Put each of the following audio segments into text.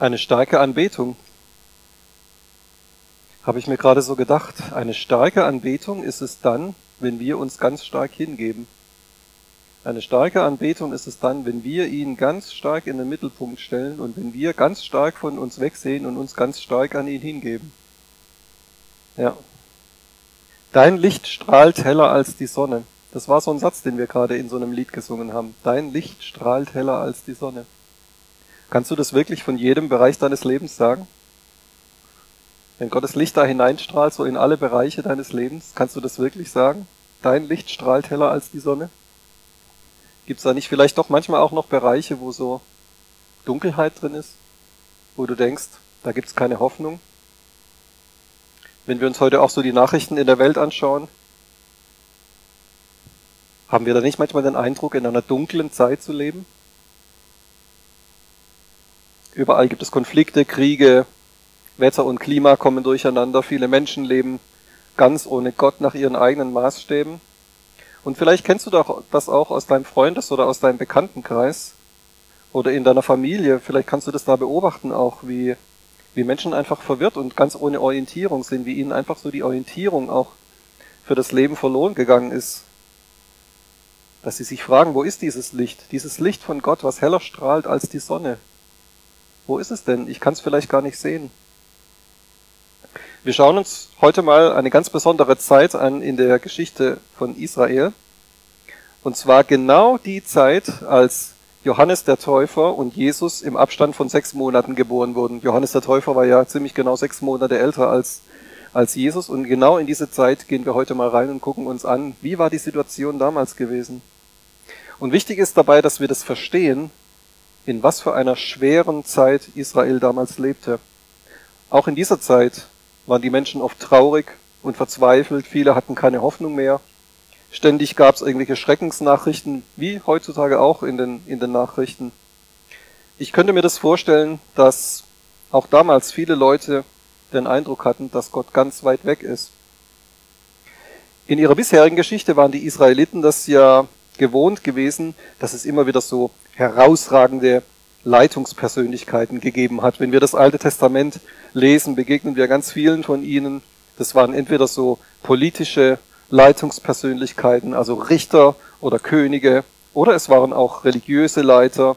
Eine starke Anbetung. Habe ich mir gerade so gedacht. Eine starke Anbetung ist es dann, wenn wir uns ganz stark hingeben. Eine starke Anbetung ist es dann, wenn wir ihn ganz stark in den Mittelpunkt stellen und wenn wir ganz stark von uns wegsehen und uns ganz stark an ihn hingeben. Ja. Dein Licht strahlt heller als die Sonne. Das war so ein Satz, den wir gerade in so einem Lied gesungen haben. Dein Licht strahlt heller als die Sonne. Kannst du das wirklich von jedem Bereich deines Lebens sagen? Wenn Gottes Licht da hineinstrahlt, so in alle Bereiche deines Lebens, kannst du das wirklich sagen? Dein Licht strahlt heller als die Sonne? Gibt es da nicht vielleicht doch manchmal auch noch Bereiche, wo so Dunkelheit drin ist? Wo du denkst, da gibt's keine Hoffnung? Wenn wir uns heute auch so die Nachrichten in der Welt anschauen, haben wir da nicht manchmal den Eindruck, in einer dunklen Zeit zu leben? Überall gibt es Konflikte, Kriege, Wetter und Klima kommen durcheinander, viele Menschen leben ganz ohne Gott nach ihren eigenen Maßstäben. Und vielleicht kennst du doch das auch aus deinem Freundes- oder aus deinem Bekanntenkreis oder in deiner Familie. Vielleicht kannst du das da beobachten auch, wie, wie Menschen einfach verwirrt und ganz ohne Orientierung sind, wie ihnen einfach so die Orientierung auch für das Leben verloren gegangen ist. Dass sie sich fragen, wo ist dieses Licht? Dieses Licht von Gott, was heller strahlt als die Sonne. Wo ist es denn? Ich kann es vielleicht gar nicht sehen. Wir schauen uns heute mal eine ganz besondere Zeit an in der Geschichte von Israel. Und zwar genau die Zeit, als Johannes der Täufer und Jesus im Abstand von sechs Monaten geboren wurden. Johannes der Täufer war ja ziemlich genau sechs Monate älter als, als Jesus. Und genau in diese Zeit gehen wir heute mal rein und gucken uns an, wie war die Situation damals gewesen. Und wichtig ist dabei, dass wir das verstehen, in was für einer schweren Zeit Israel damals lebte. Auch in dieser Zeit waren die Menschen oft traurig und verzweifelt, viele hatten keine Hoffnung mehr. Ständig gab es irgendwelche Schreckensnachrichten, wie heutzutage auch in den, in den Nachrichten. Ich könnte mir das vorstellen, dass auch damals viele Leute den Eindruck hatten, dass Gott ganz weit weg ist. In ihrer bisherigen Geschichte waren die Israeliten das ja gewohnt gewesen, dass es immer wieder so herausragende Leitungspersönlichkeiten gegeben hat. Wenn wir das Alte Testament lesen, begegnen wir ganz vielen von ihnen. Das waren entweder so politische Leitungspersönlichkeiten, also Richter oder Könige, oder es waren auch religiöse Leiter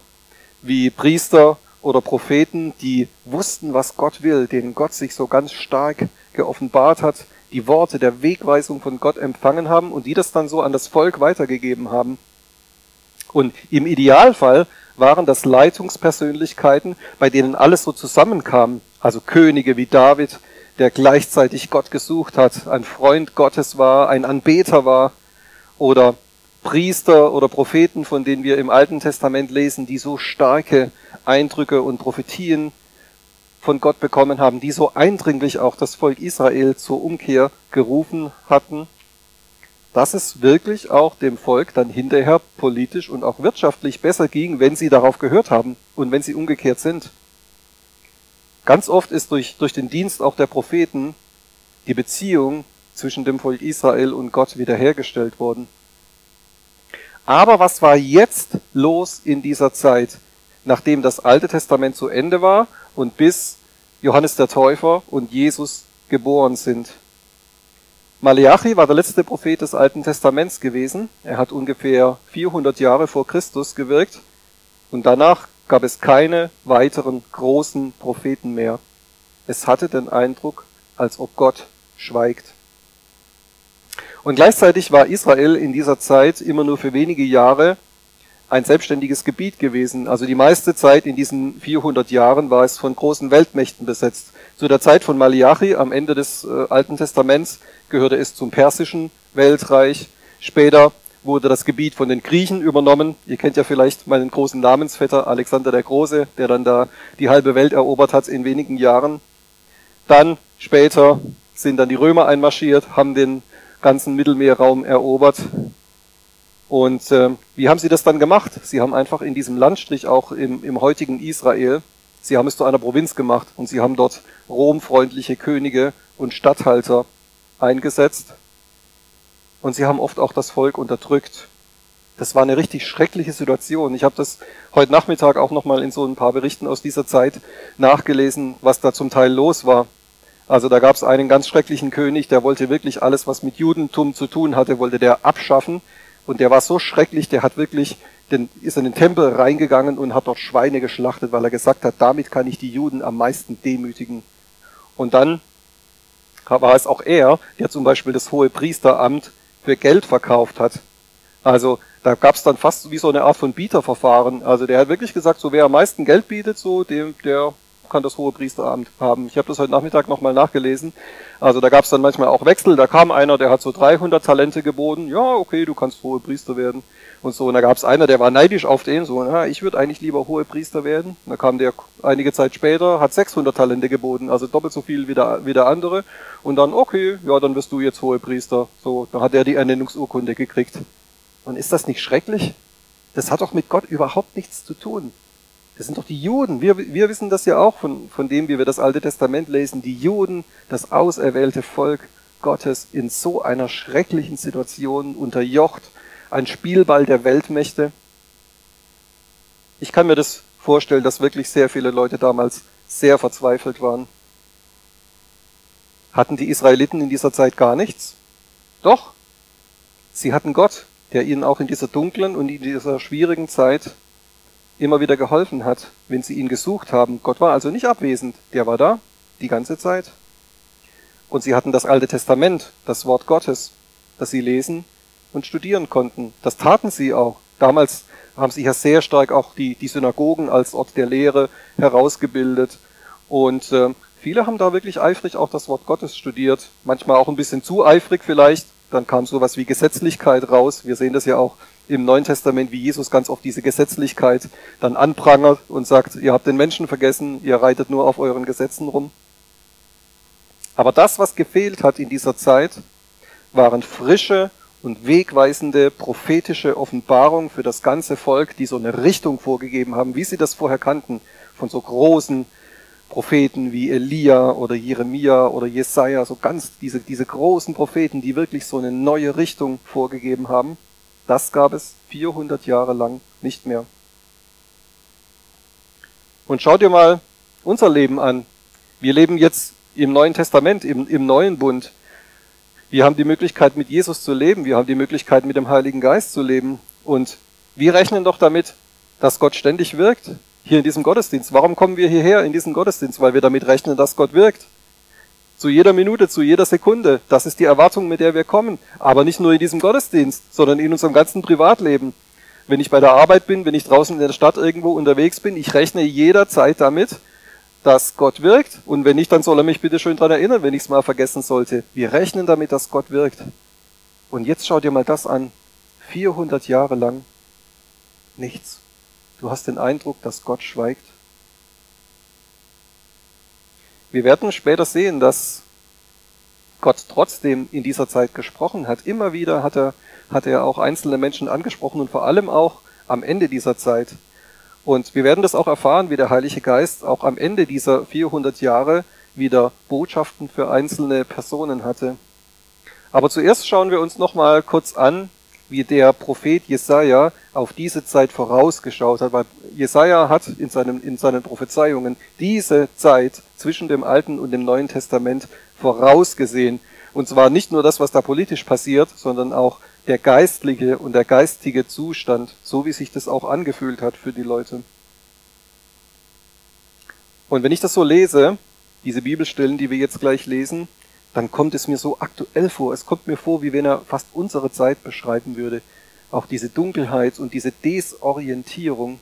wie Priester oder Propheten, die wussten, was Gott will, denen Gott sich so ganz stark geoffenbart hat, die Worte der Wegweisung von Gott empfangen haben und die das dann so an das Volk weitergegeben haben. Und im Idealfall waren das Leitungspersönlichkeiten, bei denen alles so zusammenkam, also Könige wie David, der gleichzeitig Gott gesucht hat, ein Freund Gottes war, ein Anbeter war, oder Priester oder Propheten, von denen wir im Alten Testament lesen, die so starke Eindrücke und Prophetien von Gott bekommen haben, die so eindringlich auch das Volk Israel zur Umkehr gerufen hatten dass es wirklich auch dem Volk dann hinterher politisch und auch wirtschaftlich besser ging, wenn sie darauf gehört haben und wenn sie umgekehrt sind. Ganz oft ist durch, durch den Dienst auch der Propheten die Beziehung zwischen dem Volk Israel und Gott wiederhergestellt worden. Aber was war jetzt los in dieser Zeit, nachdem das Alte Testament zu Ende war und bis Johannes der Täufer und Jesus geboren sind? Maleachi war der letzte Prophet des Alten Testaments gewesen. Er hat ungefähr 400 Jahre vor Christus gewirkt und danach gab es keine weiteren großen Propheten mehr. Es hatte den Eindruck, als ob Gott schweigt. Und gleichzeitig war Israel in dieser Zeit immer nur für wenige Jahre ein selbstständiges Gebiet gewesen. Also die meiste Zeit in diesen 400 Jahren war es von großen Weltmächten besetzt. Zu der Zeit von Malachi am Ende des äh, Alten Testaments gehörte es zum persischen Weltreich. Später wurde das Gebiet von den Griechen übernommen. Ihr kennt ja vielleicht meinen großen Namensvetter Alexander der Große, der dann da die halbe Welt erobert hat in wenigen Jahren. Dann später sind dann die Römer einmarschiert, haben den ganzen Mittelmeerraum erobert. Und äh, wie haben sie das dann gemacht? Sie haben einfach in diesem Landstrich, auch im, im heutigen Israel, sie haben es zu einer Provinz gemacht und sie haben dort romfreundliche Könige und Statthalter eingesetzt und sie haben oft auch das Volk unterdrückt. Das war eine richtig schreckliche Situation. Ich habe das heute Nachmittag auch nochmal in so ein paar Berichten aus dieser Zeit nachgelesen, was da zum Teil los war. Also da gab es einen ganz schrecklichen König, der wollte wirklich alles, was mit Judentum zu tun hatte, wollte der abschaffen. Und der war so schrecklich, der hat wirklich, den, ist in den Tempel reingegangen und hat dort Schweine geschlachtet, weil er gesagt hat, damit kann ich die Juden am meisten demütigen. Und dann war es auch er, der zum Beispiel das hohe Priesteramt für Geld verkauft hat. Also da gab es dann fast wie so eine Art von Bieterverfahren. Also der hat wirklich gesagt, so wer am meisten Geld bietet, so dem, der kann das hohe Priesteramt haben. Ich habe das heute Nachmittag nochmal nachgelesen. Also da gab es dann manchmal auch Wechsel. Da kam einer, der hat so 300 Talente geboten. Ja, okay, du kannst hohe Priester werden. Und so. Und da gab es einer, der war neidisch auf den. So, na, ich würde eigentlich lieber hohe Priester werden. Da kam der einige Zeit später, hat 600 Talente geboten. Also doppelt so viel wie der, wie der andere. Und dann, okay, ja, dann wirst du jetzt hohe Priester. So, dann hat er die Ernennungsurkunde gekriegt. Und ist das nicht schrecklich? Das hat doch mit Gott überhaupt nichts zu tun. Das sind doch die Juden. Wir, wir wissen das ja auch von, von dem, wie wir das Alte Testament lesen. Die Juden, das auserwählte Volk Gottes in so einer schrecklichen Situation unterjocht, ein Spielball der Weltmächte. Ich kann mir das vorstellen, dass wirklich sehr viele Leute damals sehr verzweifelt waren. Hatten die Israeliten in dieser Zeit gar nichts? Doch. Sie hatten Gott der ihnen auch in dieser dunklen und in dieser schwierigen Zeit immer wieder geholfen hat, wenn sie ihn gesucht haben. Gott war also nicht abwesend, der war da die ganze Zeit. Und sie hatten das Alte Testament, das Wort Gottes, das sie lesen und studieren konnten. Das taten sie auch. Damals haben sie ja sehr stark auch die, die Synagogen als Ort der Lehre herausgebildet. Und äh, viele haben da wirklich eifrig auch das Wort Gottes studiert. Manchmal auch ein bisschen zu eifrig vielleicht, dann kam sowas wie Gesetzlichkeit raus. Wir sehen das ja auch im Neuen Testament, wie Jesus ganz oft diese Gesetzlichkeit dann anprangert und sagt, ihr habt den Menschen vergessen, ihr reitet nur auf euren Gesetzen rum. Aber das, was gefehlt hat in dieser Zeit, waren frische und wegweisende prophetische Offenbarungen für das ganze Volk, die so eine Richtung vorgegeben haben, wie sie das vorher kannten, von so großen Propheten wie Elia oder Jeremia oder Jesaja, so ganz diese, diese großen Propheten, die wirklich so eine neue Richtung vorgegeben haben, das gab es 400 Jahre lang nicht mehr. Und schau dir mal unser Leben an. Wir leben jetzt im Neuen Testament, im, im neuen Bund. Wir haben die Möglichkeit, mit Jesus zu leben. Wir haben die Möglichkeit, mit dem Heiligen Geist zu leben. Und wir rechnen doch damit, dass Gott ständig wirkt, hier in diesem Gottesdienst. Warum kommen wir hierher in diesen Gottesdienst? Weil wir damit rechnen, dass Gott wirkt. Zu jeder Minute, zu jeder Sekunde. Das ist die Erwartung, mit der wir kommen. Aber nicht nur in diesem Gottesdienst, sondern in unserem ganzen Privatleben. Wenn ich bei der Arbeit bin, wenn ich draußen in der Stadt irgendwo unterwegs bin, ich rechne jederzeit damit, dass Gott wirkt. Und wenn nicht, dann soll er mich bitte schön dran erinnern, wenn ich es mal vergessen sollte. Wir rechnen damit, dass Gott wirkt. Und jetzt schau dir mal das an. 400 Jahre lang nichts. Du hast den Eindruck, dass Gott schweigt. Wir werden später sehen, dass Gott trotzdem in dieser Zeit gesprochen hat. Immer wieder hat er, hat er auch einzelne Menschen angesprochen und vor allem auch am Ende dieser Zeit. Und wir werden das auch erfahren, wie der Heilige Geist auch am Ende dieser 400 Jahre wieder Botschaften für einzelne Personen hatte. Aber zuerst schauen wir uns nochmal kurz an, wie der Prophet Jesaja auf diese Zeit vorausgeschaut hat, weil Jesaja hat in seinen, in seinen Prophezeiungen diese Zeit zwischen dem Alten und dem Neuen Testament vorausgesehen. Und zwar nicht nur das, was da politisch passiert, sondern auch der geistliche und der geistige Zustand, so wie sich das auch angefühlt hat für die Leute. Und wenn ich das so lese, diese Bibelstellen, die wir jetzt gleich lesen, dann kommt es mir so aktuell vor. Es kommt mir vor, wie wenn er fast unsere Zeit beschreiben würde. Auch diese Dunkelheit und diese Desorientierung.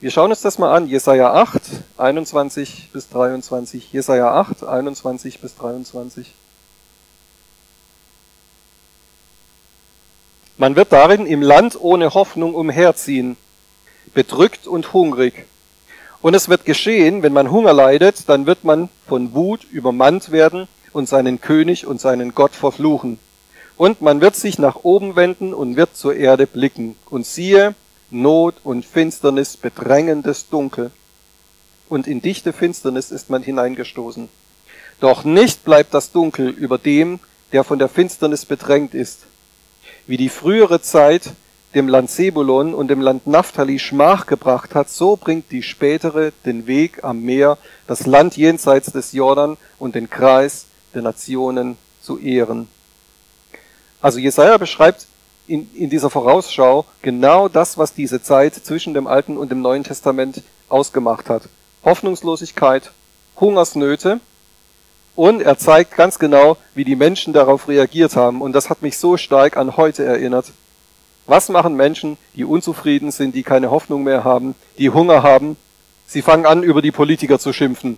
Wir schauen uns das mal an. Jesaja 8, 21 bis 23. Jesaja 8, 21 bis 23. Man wird darin im Land ohne Hoffnung umherziehen, bedrückt und hungrig. Und es wird geschehen, wenn man Hunger leidet, dann wird man von Wut übermannt werden und seinen König und seinen Gott verfluchen. Und man wird sich nach oben wenden und wird zur Erde blicken. Und siehe, Not und Finsternis, bedrängendes Dunkel. Und in dichte Finsternis ist man hineingestoßen. Doch nicht bleibt das Dunkel über dem, der von der Finsternis bedrängt ist. Wie die frühere Zeit, dem Land Sebulon und dem Land Naphtali Schmach gebracht hat, so bringt die spätere den Weg am Meer, das Land jenseits des Jordan und den Kreis der Nationen zu ehren. Also Jesaja beschreibt in, in dieser Vorausschau genau das, was diese Zeit zwischen dem Alten und dem Neuen Testament ausgemacht hat. Hoffnungslosigkeit, Hungersnöte und er zeigt ganz genau, wie die Menschen darauf reagiert haben. Und das hat mich so stark an heute erinnert. Was machen Menschen, die unzufrieden sind, die keine Hoffnung mehr haben, die Hunger haben? Sie fangen an, über die Politiker zu schimpfen.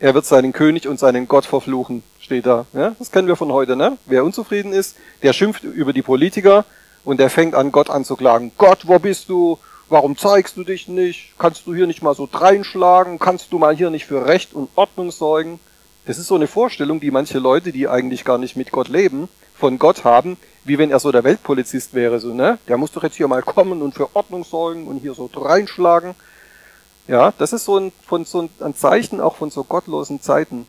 Er wird seinen König und seinen Gott verfluchen, steht da. Ja, das kennen wir von heute. Ne? Wer unzufrieden ist, der schimpft über die Politiker und der fängt an, Gott anzuklagen. Gott, wo bist du? Warum zeigst du dich nicht? Kannst du hier nicht mal so dreinschlagen? Kannst du mal hier nicht für Recht und Ordnung sorgen? Das ist so eine Vorstellung, die manche Leute, die eigentlich gar nicht mit Gott leben, von Gott haben, wie wenn er so der Weltpolizist wäre, so, ne? Der muss doch jetzt hier mal kommen und für Ordnung sorgen und hier so reinschlagen. Ja, das ist so ein, von so ein, Zeichen auch von so gottlosen Zeiten,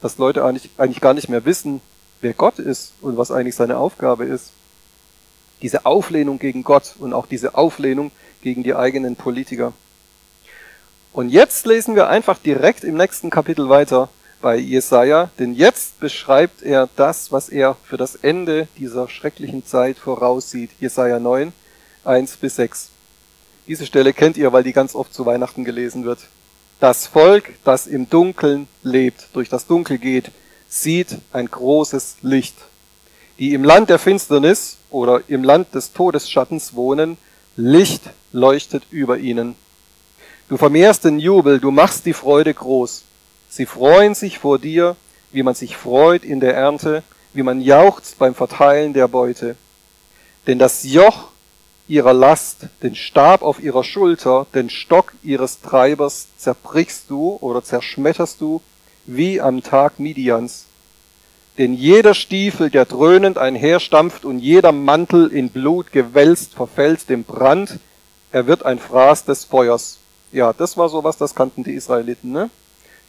dass Leute eigentlich, eigentlich gar nicht mehr wissen, wer Gott ist und was eigentlich seine Aufgabe ist. Diese Auflehnung gegen Gott und auch diese Auflehnung gegen die eigenen Politiker. Und jetzt lesen wir einfach direkt im nächsten Kapitel weiter bei Jesaja, denn jetzt beschreibt er das, was er für das Ende dieser schrecklichen Zeit voraussieht. Jesaja 9, 1 bis 6. Diese Stelle kennt ihr, weil die ganz oft zu Weihnachten gelesen wird. Das Volk, das im Dunkeln lebt, durch das Dunkel geht, sieht ein großes Licht. Die im Land der Finsternis oder im Land des Todesschattens wohnen, Licht leuchtet über ihnen. Du vermehrst den Jubel, du machst die Freude groß. Sie freuen sich vor dir, wie man sich freut in der Ernte, wie man jauchzt beim Verteilen der Beute. Denn das Joch ihrer Last, den Stab auf ihrer Schulter, den Stock ihres Treibers zerbrichst du oder zerschmetterst du wie am Tag Midians. Denn jeder Stiefel, der dröhnend einherstampft und jeder Mantel in Blut gewälzt, verfällt dem Brand, er wird ein Fraß des Feuers. Ja, das war sowas, das kannten die Israeliten, ne?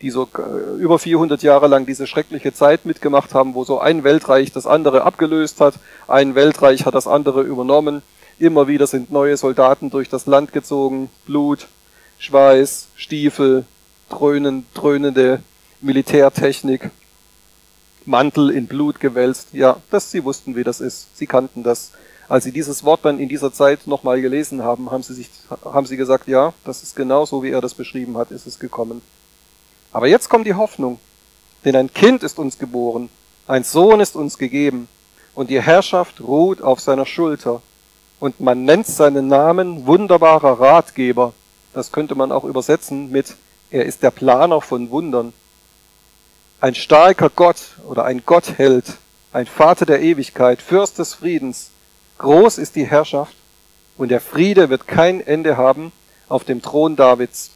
Die so äh, über 400 Jahre lang diese schreckliche Zeit mitgemacht haben, wo so ein Weltreich das andere abgelöst hat, ein Weltreich hat das andere übernommen Immer wieder sind neue Soldaten durch das Land gezogen, Blut, Schweiß, Stiefel, dröhnen, dröhnende Militärtechnik, Mantel in Blut gewälzt. Ja, das, sie wussten, wie das ist. Sie kannten das. Als sie dieses Wort dann in dieser Zeit nochmal gelesen haben, haben sie sich, haben sie gesagt, ja, das ist genau so, wie er das beschrieben hat, ist es gekommen. Aber jetzt kommt die Hoffnung. Denn ein Kind ist uns geboren, ein Sohn ist uns gegeben, und die Herrschaft ruht auf seiner Schulter und man nennt seinen Namen wunderbarer Ratgeber. Das könnte man auch übersetzen mit er ist der Planer von Wundern. Ein starker Gott oder ein Gottheld, ein Vater der Ewigkeit, Fürst des Friedens. Groß ist die Herrschaft und der Friede wird kein Ende haben auf dem Thron Davids.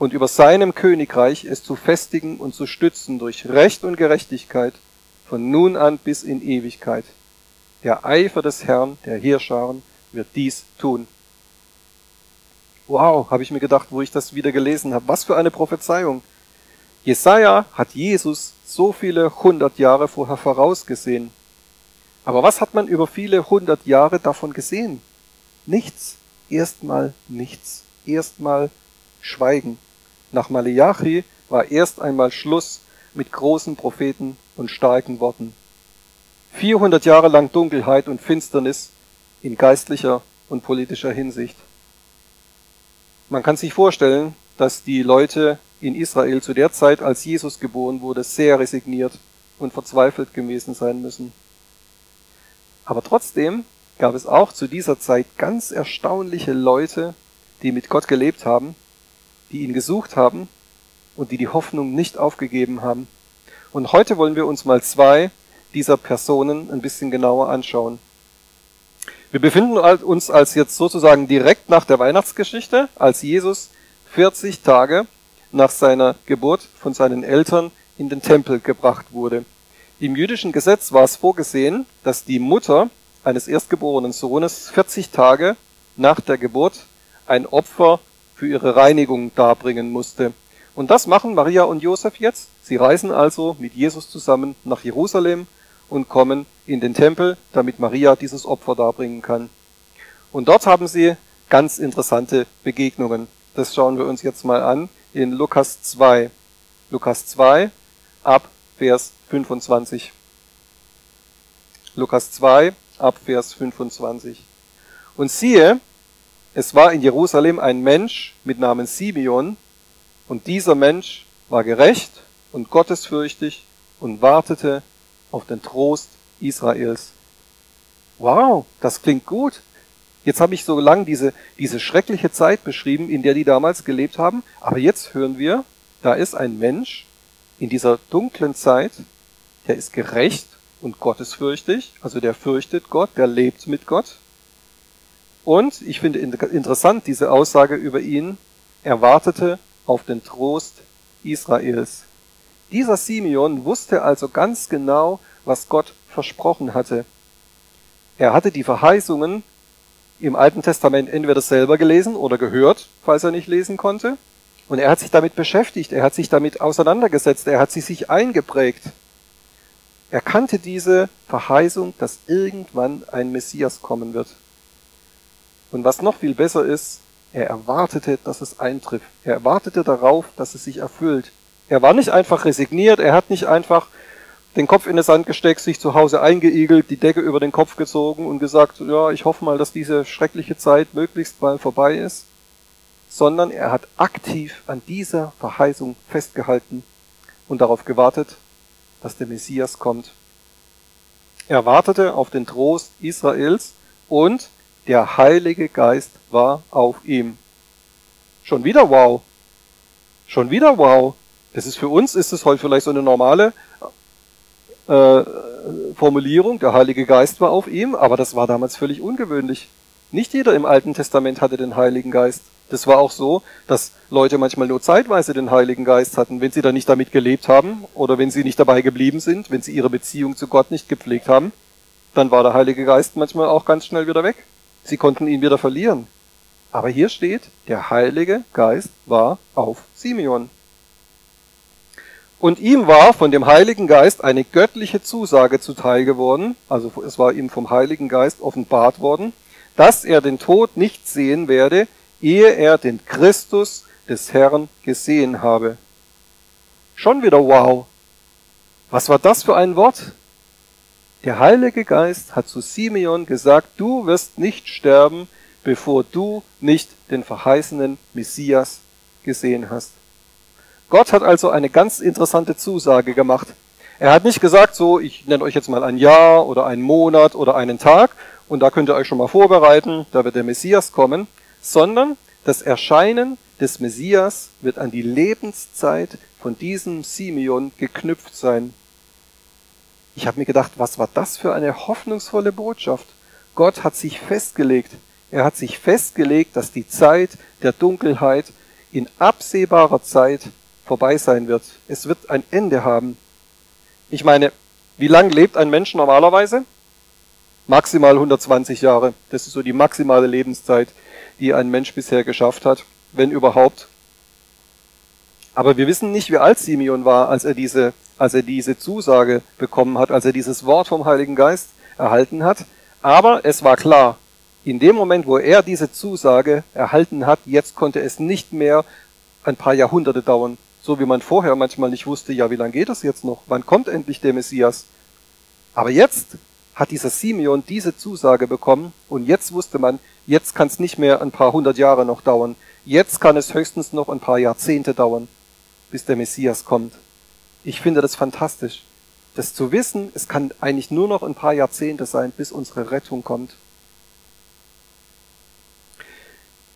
Und über seinem Königreich es zu festigen und zu stützen durch Recht und Gerechtigkeit von nun an bis in Ewigkeit. Der Eifer des Herrn, der Heerscharen, wird dies tun. Wow, habe ich mir gedacht, wo ich das wieder gelesen habe. Was für eine Prophezeiung. Jesaja hat Jesus so viele hundert Jahre vorher vorausgesehen. Aber was hat man über viele hundert Jahre davon gesehen? Nichts. Erstmal nichts. Erstmal Schweigen. Nach Malachi war erst einmal Schluss mit großen Propheten und starken Worten. 400 Jahre lang Dunkelheit und Finsternis in geistlicher und politischer Hinsicht. Man kann sich vorstellen, dass die Leute in Israel zu der Zeit, als Jesus geboren wurde, sehr resigniert und verzweifelt gewesen sein müssen. Aber trotzdem gab es auch zu dieser Zeit ganz erstaunliche Leute, die mit Gott gelebt haben, die ihn gesucht haben und die die Hoffnung nicht aufgegeben haben. Und heute wollen wir uns mal zwei dieser Personen ein bisschen genauer anschauen. Wir befinden uns als jetzt sozusagen direkt nach der Weihnachtsgeschichte, als Jesus 40 Tage nach seiner Geburt von seinen Eltern in den Tempel gebracht wurde. Im jüdischen Gesetz war es vorgesehen, dass die Mutter eines erstgeborenen Sohnes 40 Tage nach der Geburt ein Opfer für ihre Reinigung darbringen musste. Und das machen Maria und Josef jetzt. Sie reisen also mit Jesus zusammen nach Jerusalem und kommen in den Tempel, damit Maria dieses Opfer darbringen kann. Und dort haben sie ganz interessante Begegnungen. Das schauen wir uns jetzt mal an in Lukas 2. Lukas 2 ab Vers 25. Lukas 2 ab Vers 25. Und siehe, es war in Jerusalem ein Mensch mit Namen Simeon, und dieser Mensch war gerecht und gottesfürchtig und wartete auf den Trost Israels. Wow, das klingt gut. Jetzt habe ich so lang diese, diese schreckliche Zeit beschrieben, in der die damals gelebt haben, aber jetzt hören wir, da ist ein Mensch in dieser dunklen Zeit, der ist gerecht und gottesfürchtig, also der fürchtet Gott, der lebt mit Gott. Und ich finde interessant diese Aussage über ihn, er wartete auf den Trost Israels. Dieser Simeon wusste also ganz genau, was Gott versprochen hatte. Er hatte die Verheißungen im Alten Testament entweder selber gelesen oder gehört, falls er nicht lesen konnte. Und er hat sich damit beschäftigt, er hat sich damit auseinandergesetzt, er hat sie sich eingeprägt. Er kannte diese Verheißung, dass irgendwann ein Messias kommen wird. Und was noch viel besser ist, er erwartete, dass es eintrifft. Er erwartete darauf, dass es sich erfüllt. Er war nicht einfach resigniert, er hat nicht einfach den Kopf in den Sand gesteckt, sich zu Hause eingeigelt, die Decke über den Kopf gezogen und gesagt, ja, ich hoffe mal, dass diese schreckliche Zeit möglichst bald vorbei ist, sondern er hat aktiv an dieser Verheißung festgehalten und darauf gewartet, dass der Messias kommt. Er wartete auf den Trost Israels und der Heilige Geist war auf ihm. Schon wieder wow. Schon wieder wow. Das ist für uns, ist es heute vielleicht so eine normale äh, Formulierung, der Heilige Geist war auf ihm, aber das war damals völlig ungewöhnlich. Nicht jeder im Alten Testament hatte den Heiligen Geist. Das war auch so, dass Leute manchmal nur zeitweise den Heiligen Geist hatten, wenn sie dann nicht damit gelebt haben oder wenn sie nicht dabei geblieben sind, wenn sie ihre Beziehung zu Gott nicht gepflegt haben, dann war der Heilige Geist manchmal auch ganz schnell wieder weg. Sie konnten ihn wieder verlieren. Aber hier steht, der Heilige Geist war auf Simeon. Und ihm war von dem Heiligen Geist eine göttliche Zusage zuteil geworden, also es war ihm vom Heiligen Geist offenbart worden, dass er den Tod nicht sehen werde, ehe er den Christus des Herrn gesehen habe. Schon wieder wow. Was war das für ein Wort? Der Heilige Geist hat zu Simeon gesagt, du wirst nicht sterben, bevor du nicht den verheißenen Messias gesehen hast. Gott hat also eine ganz interessante Zusage gemacht. Er hat nicht gesagt, so, ich nenne euch jetzt mal ein Jahr oder einen Monat oder einen Tag und da könnt ihr euch schon mal vorbereiten, da wird der Messias kommen, sondern das Erscheinen des Messias wird an die Lebenszeit von diesem Simeon geknüpft sein. Ich habe mir gedacht, was war das für eine hoffnungsvolle Botschaft? Gott hat sich festgelegt. Er hat sich festgelegt, dass die Zeit der Dunkelheit in absehbarer Zeit vorbei sein wird. Es wird ein Ende haben. Ich meine, wie lang lebt ein Mensch normalerweise? Maximal 120 Jahre. Das ist so die maximale Lebenszeit, die ein Mensch bisher geschafft hat, wenn überhaupt. Aber wir wissen nicht, wie alt Simeon war, als er diese, als er diese Zusage bekommen hat, als er dieses Wort vom Heiligen Geist erhalten hat. Aber es war klar, in dem Moment, wo er diese Zusage erhalten hat, jetzt konnte es nicht mehr ein paar Jahrhunderte dauern, so wie man vorher manchmal nicht wusste, ja, wie lange geht es jetzt noch? Wann kommt endlich der Messias? Aber jetzt hat dieser Simeon diese Zusage bekommen und jetzt wusste man, jetzt kann es nicht mehr ein paar hundert Jahre noch dauern. Jetzt kann es höchstens noch ein paar Jahrzehnte dauern, bis der Messias kommt. Ich finde das fantastisch. Das zu wissen, es kann eigentlich nur noch ein paar Jahrzehnte sein, bis unsere Rettung kommt.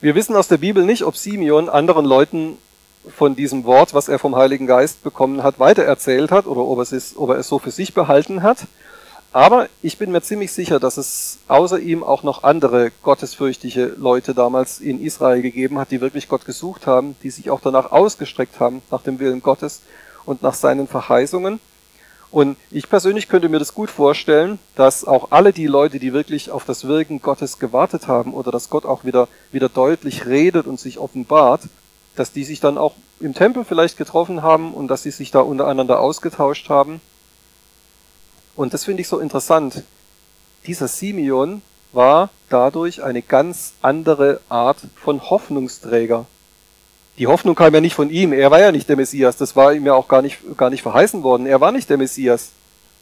Wir wissen aus der Bibel nicht, ob Simeon anderen Leuten von diesem Wort, was er vom Heiligen Geist bekommen hat, weitererzählt hat oder ob, ob er es so für sich behalten hat. Aber ich bin mir ziemlich sicher, dass es außer ihm auch noch andere gottesfürchtige Leute damals in Israel gegeben hat, die wirklich Gott gesucht haben, die sich auch danach ausgestreckt haben, nach dem Willen Gottes und nach seinen Verheißungen. Und ich persönlich könnte mir das gut vorstellen, dass auch alle die Leute, die wirklich auf das Wirken Gottes gewartet haben oder dass Gott auch wieder, wieder deutlich redet und sich offenbart, dass die sich dann auch im Tempel vielleicht getroffen haben und dass sie sich da untereinander ausgetauscht haben. Und das finde ich so interessant. Dieser Simeon war dadurch eine ganz andere Art von Hoffnungsträger. Die Hoffnung kam ja nicht von ihm, er war ja nicht der Messias, das war ihm ja auch gar nicht, gar nicht verheißen worden, er war nicht der Messias.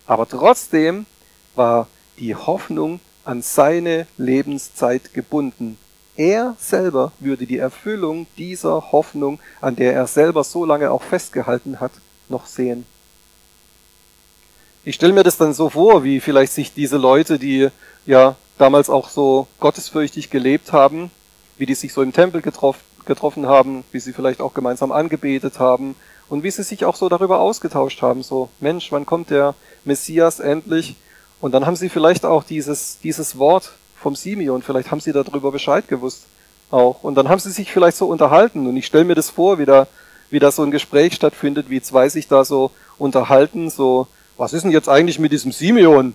Aber trotzdem war die Hoffnung an seine Lebenszeit gebunden. Er selber würde die Erfüllung dieser Hoffnung, an der er selber so lange auch festgehalten hat, noch sehen. Ich stelle mir das dann so vor, wie vielleicht sich diese Leute, die ja damals auch so gottesfürchtig gelebt haben, wie die sich so im Tempel getroffen, getroffen haben, wie sie vielleicht auch gemeinsam angebetet haben und wie sie sich auch so darüber ausgetauscht haben, so Mensch, wann kommt der Messias endlich? Und dann haben sie vielleicht auch dieses, dieses Wort vom Simeon, vielleicht haben sie darüber Bescheid gewusst auch. Und dann haben sie sich vielleicht so unterhalten und ich stelle mir das vor, wie da, wie da so ein Gespräch stattfindet, wie zwei sich da so unterhalten, so, was ist denn jetzt eigentlich mit diesem Simeon?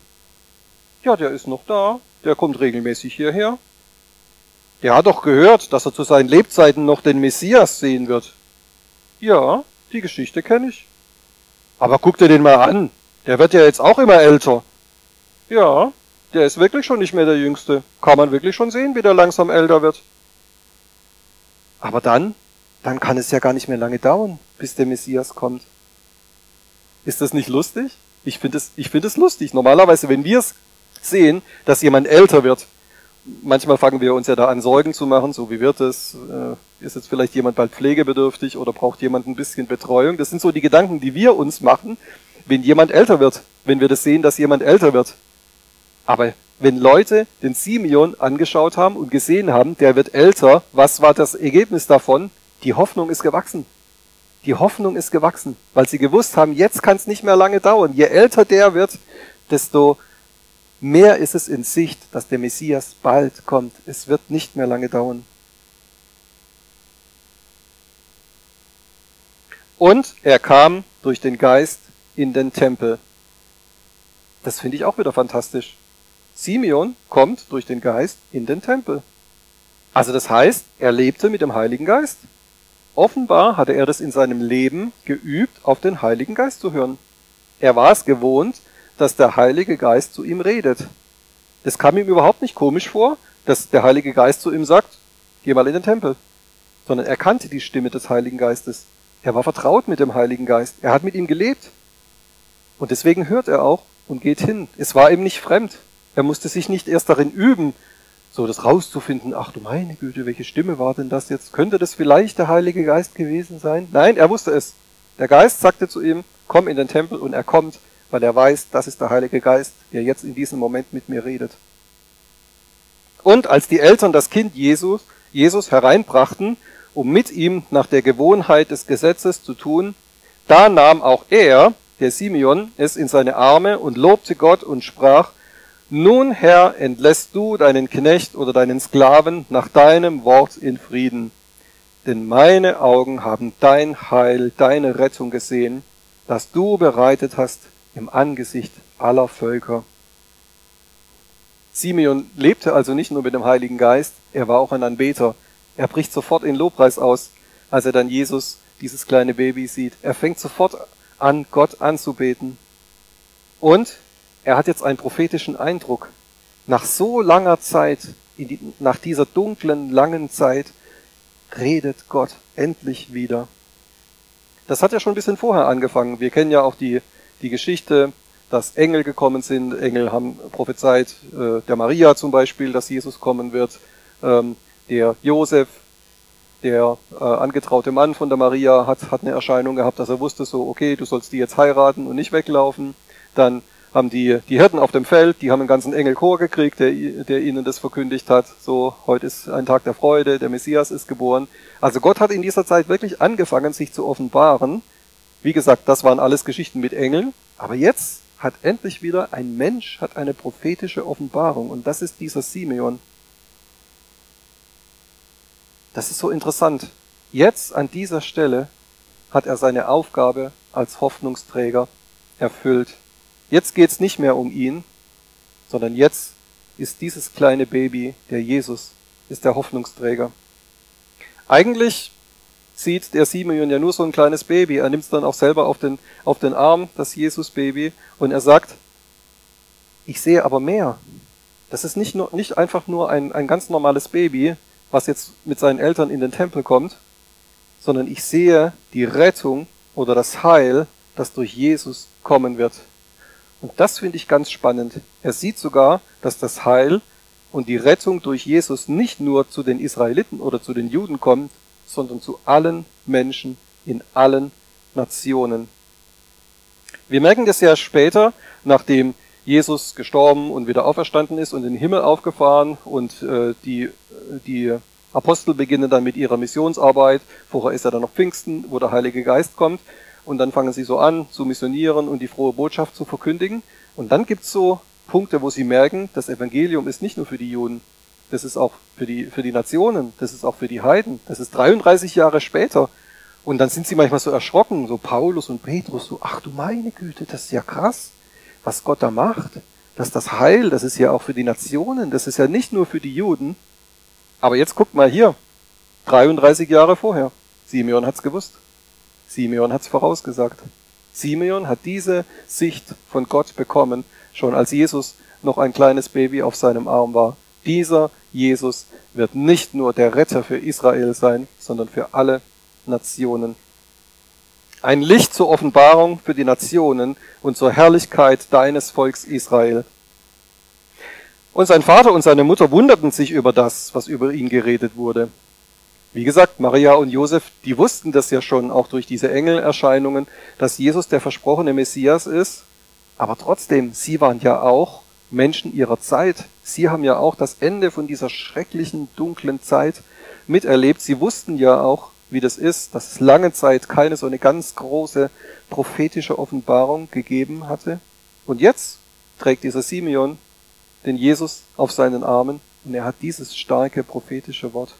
Ja, der ist noch da, der kommt regelmäßig hierher. Der hat doch gehört, dass er zu seinen Lebzeiten noch den Messias sehen wird. Ja, die Geschichte kenne ich. Aber guck dir den mal an. Der wird ja jetzt auch immer älter. Ja, der ist wirklich schon nicht mehr der Jüngste. Kann man wirklich schon sehen, wie der langsam älter wird. Aber dann, dann kann es ja gar nicht mehr lange dauern, bis der Messias kommt. Ist das nicht lustig? Ich finde es, ich finde es lustig. Normalerweise, wenn wir es sehen, dass jemand älter wird, manchmal fangen wir uns ja da an, Sorgen zu machen, so wie wird es, äh, ist jetzt vielleicht jemand bald pflegebedürftig oder braucht jemand ein bisschen Betreuung. Das sind so die Gedanken, die wir uns machen, wenn jemand älter wird, wenn wir das sehen, dass jemand älter wird. Aber wenn Leute den Simeon angeschaut haben und gesehen haben, der wird älter, was war das Ergebnis davon? Die Hoffnung ist gewachsen. Die Hoffnung ist gewachsen, weil sie gewusst haben, jetzt kann es nicht mehr lange dauern. Je älter der wird, desto mehr ist es in Sicht, dass der Messias bald kommt. Es wird nicht mehr lange dauern. Und er kam durch den Geist in den Tempel. Das finde ich auch wieder fantastisch. Simeon kommt durch den Geist in den Tempel. Also das heißt, er lebte mit dem Heiligen Geist. Offenbar hatte er das in seinem Leben geübt, auf den Heiligen Geist zu hören. Er war es gewohnt, dass der Heilige Geist zu ihm redet. Das kam ihm überhaupt nicht komisch vor, dass der Heilige Geist zu ihm sagt, geh mal in den Tempel. Sondern er kannte die Stimme des Heiligen Geistes. Er war vertraut mit dem Heiligen Geist. Er hat mit ihm gelebt. Und deswegen hört er auch und geht hin. Es war ihm nicht fremd. Er musste sich nicht erst darin üben, so das rauszufinden, ach du meine Güte, welche Stimme war denn das jetzt? Könnte das vielleicht der Heilige Geist gewesen sein? Nein, er wusste es. Der Geist sagte zu ihm, komm in den Tempel und er kommt weil er weiß, das ist der Heilige Geist, der jetzt in diesem Moment mit mir redet. Und als die Eltern das Kind Jesus, Jesus hereinbrachten, um mit ihm nach der Gewohnheit des Gesetzes zu tun, da nahm auch er, der Simeon, es in seine Arme und lobte Gott und sprach, nun Herr, entlässt du deinen Knecht oder deinen Sklaven nach deinem Wort in Frieden. Denn meine Augen haben dein Heil, deine Rettung gesehen, das du bereitet hast im Angesicht aller Völker. Simeon lebte also nicht nur mit dem Heiligen Geist, er war auch ein Anbeter. Er bricht sofort in Lobpreis aus, als er dann Jesus, dieses kleine Baby, sieht. Er fängt sofort an, Gott anzubeten. Und er hat jetzt einen prophetischen Eindruck. Nach so langer Zeit, nach dieser dunklen, langen Zeit, redet Gott endlich wieder. Das hat ja schon ein bisschen vorher angefangen. Wir kennen ja auch die die Geschichte, dass Engel gekommen sind. Engel haben prophezeit, äh, der Maria zum Beispiel, dass Jesus kommen wird. Ähm, der Josef, der äh, angetraute Mann von der Maria, hat, hat eine Erscheinung gehabt, dass er wusste so, okay, du sollst die jetzt heiraten und nicht weglaufen. Dann haben die, die Hirten auf dem Feld, die haben einen ganzen Engelchor gekriegt, der, der ihnen das verkündigt hat. So, heute ist ein Tag der Freude, der Messias ist geboren. Also Gott hat in dieser Zeit wirklich angefangen, sich zu offenbaren wie gesagt, das waren alles Geschichten mit Engeln, aber jetzt hat endlich wieder ein Mensch hat eine prophetische Offenbarung und das ist dieser Simeon. Das ist so interessant. Jetzt an dieser Stelle hat er seine Aufgabe als Hoffnungsträger erfüllt. Jetzt geht's nicht mehr um ihn, sondern jetzt ist dieses kleine Baby, der Jesus, ist der Hoffnungsträger. Eigentlich sieht der Simeon ja nur so ein kleines Baby. Er nimmt es dann auch selber auf den, auf den Arm, das Jesus-Baby, und er sagt, ich sehe aber mehr. Das ist nicht, nur, nicht einfach nur ein, ein ganz normales Baby, was jetzt mit seinen Eltern in den Tempel kommt, sondern ich sehe die Rettung oder das Heil, das durch Jesus kommen wird. Und das finde ich ganz spannend. Er sieht sogar, dass das Heil und die Rettung durch Jesus nicht nur zu den Israeliten oder zu den Juden kommt, sondern zu allen Menschen in allen Nationen. Wir merken das ja später, nachdem Jesus gestorben und wieder auferstanden ist und in den Himmel aufgefahren und äh, die, die Apostel beginnen dann mit ihrer Missionsarbeit. Vorher ist ja dann noch Pfingsten, wo der Heilige Geist kommt. Und dann fangen sie so an zu missionieren und die frohe Botschaft zu verkündigen. Und dann gibt's so Punkte, wo sie merken, das Evangelium ist nicht nur für die Juden, das ist auch für die, für die Nationen, das ist auch für die Heiden, das ist 33 Jahre später. Und dann sind sie manchmal so erschrocken, so Paulus und Petrus, so, ach du meine Güte, das ist ja krass, was Gott da macht. Dass das Heil, das ist ja auch für die Nationen, das ist ja nicht nur für die Juden. Aber jetzt guckt mal hier, 33 Jahre vorher. Simeon hat's gewusst. Simeon hat's vorausgesagt. Simeon hat diese Sicht von Gott bekommen, schon als Jesus noch ein kleines Baby auf seinem Arm war. Dieser Jesus wird nicht nur der Retter für Israel sein, sondern für alle Nationen. Ein Licht zur Offenbarung für die Nationen und zur Herrlichkeit deines Volks Israel. Und sein Vater und seine Mutter wunderten sich über das, was über ihn geredet wurde. Wie gesagt, Maria und Josef, die wussten das ja schon, auch durch diese Engelerscheinungen, dass Jesus der versprochene Messias ist. Aber trotzdem, sie waren ja auch Menschen ihrer Zeit. Sie haben ja auch das Ende von dieser schrecklichen, dunklen Zeit miterlebt. Sie wussten ja auch, wie das ist, dass es lange Zeit keine so eine ganz große prophetische Offenbarung gegeben hatte. Und jetzt trägt dieser Simeon den Jesus auf seinen Armen und er hat dieses starke prophetische Wort.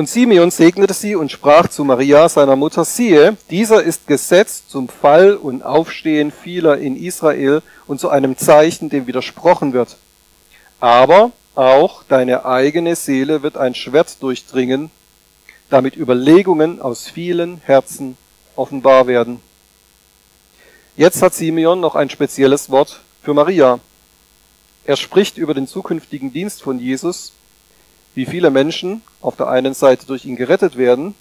Und Simeon segnete sie und sprach zu Maria, seiner Mutter, siehe, dieser ist gesetzt zum Fall und Aufstehen vieler in Israel und zu einem Zeichen, dem widersprochen wird. Aber auch deine eigene Seele wird ein Schwert durchdringen, damit Überlegungen aus vielen Herzen offenbar werden. Jetzt hat Simeon noch ein spezielles Wort für Maria. Er spricht über den zukünftigen Dienst von Jesus wie viele Menschen auf der einen Seite durch ihn gerettet werden,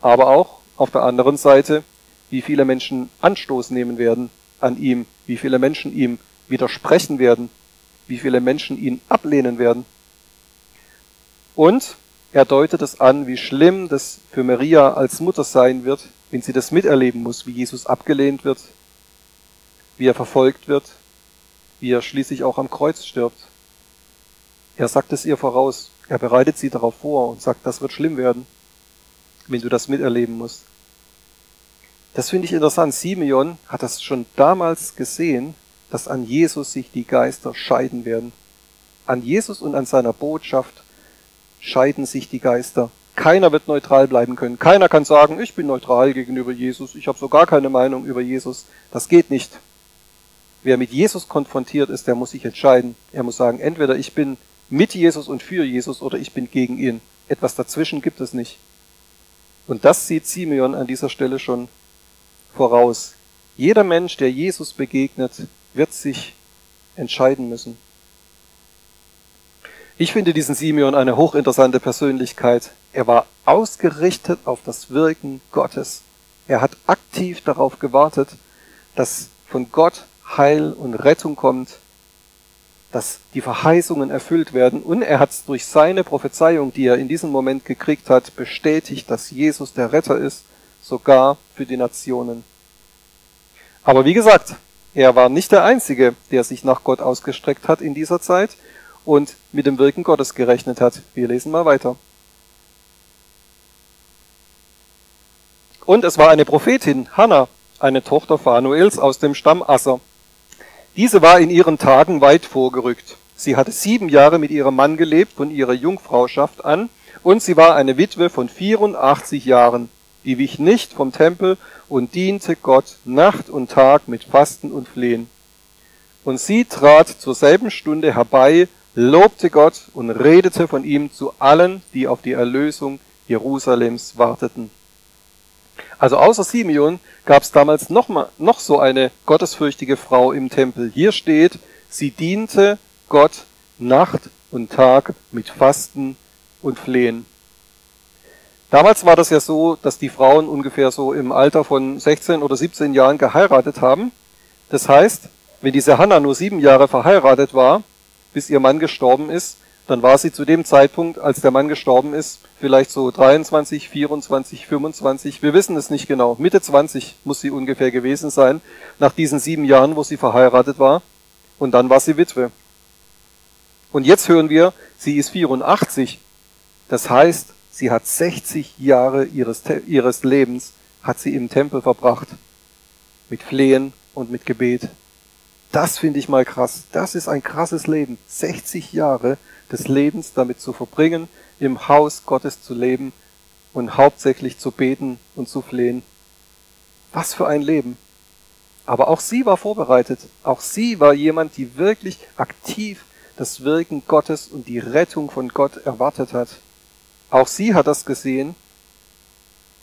aber auch auf der anderen Seite, wie viele Menschen Anstoß nehmen werden an ihm, wie viele Menschen ihm widersprechen werden, wie viele Menschen ihn ablehnen werden. Und er deutet es an, wie schlimm das für Maria als Mutter sein wird, wenn sie das miterleben muss, wie Jesus abgelehnt wird, wie er verfolgt wird, wie er schließlich auch am Kreuz stirbt. Er sagt es ihr voraus, er bereitet sie darauf vor und sagt, das wird schlimm werden, wenn du das miterleben musst. Das finde ich interessant. Simeon hat das schon damals gesehen, dass an Jesus sich die Geister scheiden werden. An Jesus und an seiner Botschaft scheiden sich die Geister. Keiner wird neutral bleiben können. Keiner kann sagen, ich bin neutral gegenüber Jesus, ich habe so gar keine Meinung über Jesus. Das geht nicht. Wer mit Jesus konfrontiert ist, der muss sich entscheiden. Er muss sagen, entweder ich bin mit Jesus und für Jesus oder ich bin gegen ihn. Etwas dazwischen gibt es nicht. Und das sieht Simeon an dieser Stelle schon voraus. Jeder Mensch, der Jesus begegnet, wird sich entscheiden müssen. Ich finde diesen Simeon eine hochinteressante Persönlichkeit. Er war ausgerichtet auf das Wirken Gottes. Er hat aktiv darauf gewartet, dass von Gott Heil und Rettung kommt dass die Verheißungen erfüllt werden. Und er hat durch seine Prophezeiung, die er in diesem Moment gekriegt hat, bestätigt, dass Jesus der Retter ist, sogar für die Nationen. Aber wie gesagt, er war nicht der Einzige, der sich nach Gott ausgestreckt hat in dieser Zeit und mit dem Wirken Gottes gerechnet hat. Wir lesen mal weiter. Und es war eine Prophetin, Hannah, eine Tochter Phanuels aus dem Stamm Asser. Diese war in ihren Tagen weit vorgerückt. Sie hatte sieben Jahre mit ihrem Mann gelebt von ihrer Jungfrauschaft an, und sie war eine Witwe von 84 Jahren. Die wich nicht vom Tempel und diente Gott Nacht und Tag mit Fasten und Flehen. Und sie trat zur selben Stunde herbei, lobte Gott und redete von ihm zu allen, die auf die Erlösung Jerusalems warteten. Also außer Simeon gab es damals noch, mal, noch so eine gottesfürchtige Frau im Tempel. Hier steht, Sie diente Gott Nacht und Tag mit Fasten und Flehen. Damals war das ja so, dass die Frauen ungefähr so im Alter von 16 oder 17 Jahren geheiratet haben. Das heißt, wenn diese Hanna nur sieben Jahre verheiratet war, bis ihr Mann gestorben ist, dann war sie zu dem Zeitpunkt, als der Mann gestorben ist, vielleicht so 23, 24, 25, wir wissen es nicht genau. Mitte 20 muss sie ungefähr gewesen sein, nach diesen sieben Jahren, wo sie verheiratet war. Und dann war sie Witwe. Und jetzt hören wir, sie ist 84. Das heißt, sie hat 60 Jahre ihres, ihres Lebens hat sie im Tempel verbracht. Mit Flehen und mit Gebet. Das finde ich mal krass. Das ist ein krasses Leben. 60 Jahre des Lebens damit zu verbringen, im Haus Gottes zu leben und hauptsächlich zu beten und zu flehen. Was für ein Leben. Aber auch sie war vorbereitet. Auch sie war jemand, die wirklich aktiv das Wirken Gottes und die Rettung von Gott erwartet hat. Auch sie hat das gesehen,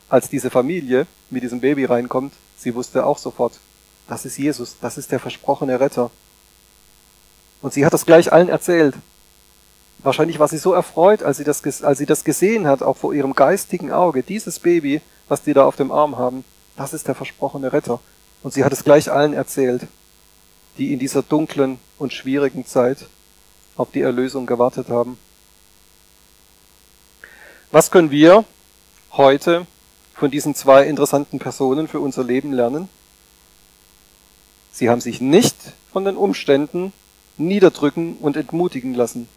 als diese Familie mit diesem Baby reinkommt. Sie wusste auch sofort, das ist Jesus, das ist der versprochene Retter. Und sie hat das gleich allen erzählt. Wahrscheinlich war sie so erfreut, als sie das, als sie das gesehen hat, auch vor ihrem geistigen Auge. Dieses Baby, was die da auf dem Arm haben, das ist der versprochene Retter. Und sie hat es gleich allen erzählt, die in dieser dunklen und schwierigen Zeit auf die Erlösung gewartet haben. Was können wir heute von diesen zwei interessanten Personen für unser Leben lernen? Sie haben sich nicht von den Umständen niederdrücken und entmutigen lassen.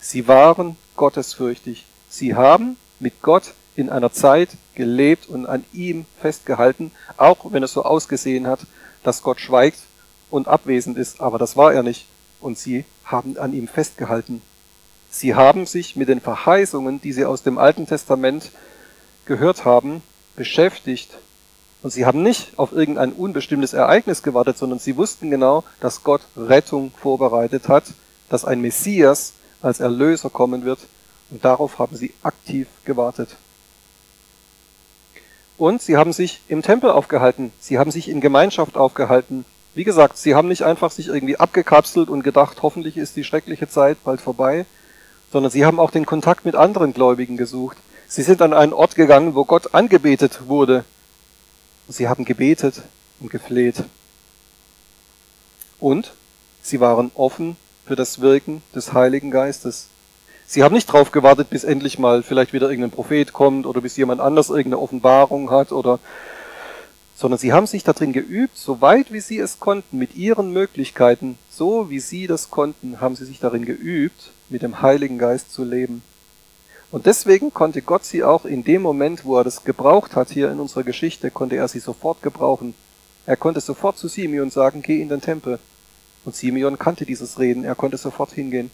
Sie waren gottesfürchtig. Sie haben mit Gott in einer Zeit gelebt und an ihm festgehalten, auch wenn es so ausgesehen hat, dass Gott schweigt und abwesend ist, aber das war er nicht. Und sie haben an ihm festgehalten. Sie haben sich mit den Verheißungen, die sie aus dem Alten Testament gehört haben, beschäftigt. Und sie haben nicht auf irgendein unbestimmtes Ereignis gewartet, sondern sie wussten genau, dass Gott Rettung vorbereitet hat, dass ein Messias als Erlöser kommen wird. Und darauf haben sie aktiv gewartet. Und sie haben sich im Tempel aufgehalten. Sie haben sich in Gemeinschaft aufgehalten. Wie gesagt, sie haben nicht einfach sich irgendwie abgekapselt und gedacht, hoffentlich ist die schreckliche Zeit bald vorbei, sondern sie haben auch den Kontakt mit anderen Gläubigen gesucht. Sie sind an einen Ort gegangen, wo Gott angebetet wurde. Sie haben gebetet und gefleht. Und sie waren offen für das Wirken des Heiligen Geistes. Sie haben nicht drauf gewartet, bis endlich mal vielleicht wieder irgendein Prophet kommt oder bis jemand anders irgendeine Offenbarung hat oder sondern sie haben sich darin geübt, so weit wie sie es konnten, mit ihren Möglichkeiten, so wie sie das konnten, haben sie sich darin geübt, mit dem Heiligen Geist zu leben. Und deswegen konnte Gott sie auch in dem Moment, wo er das gebraucht hat hier in unserer Geschichte, konnte er sie sofort gebrauchen. Er konnte sofort zu Simeon sagen, geh in den Tempel. Und Simeon kannte dieses Reden, er konnte sofort hingehen.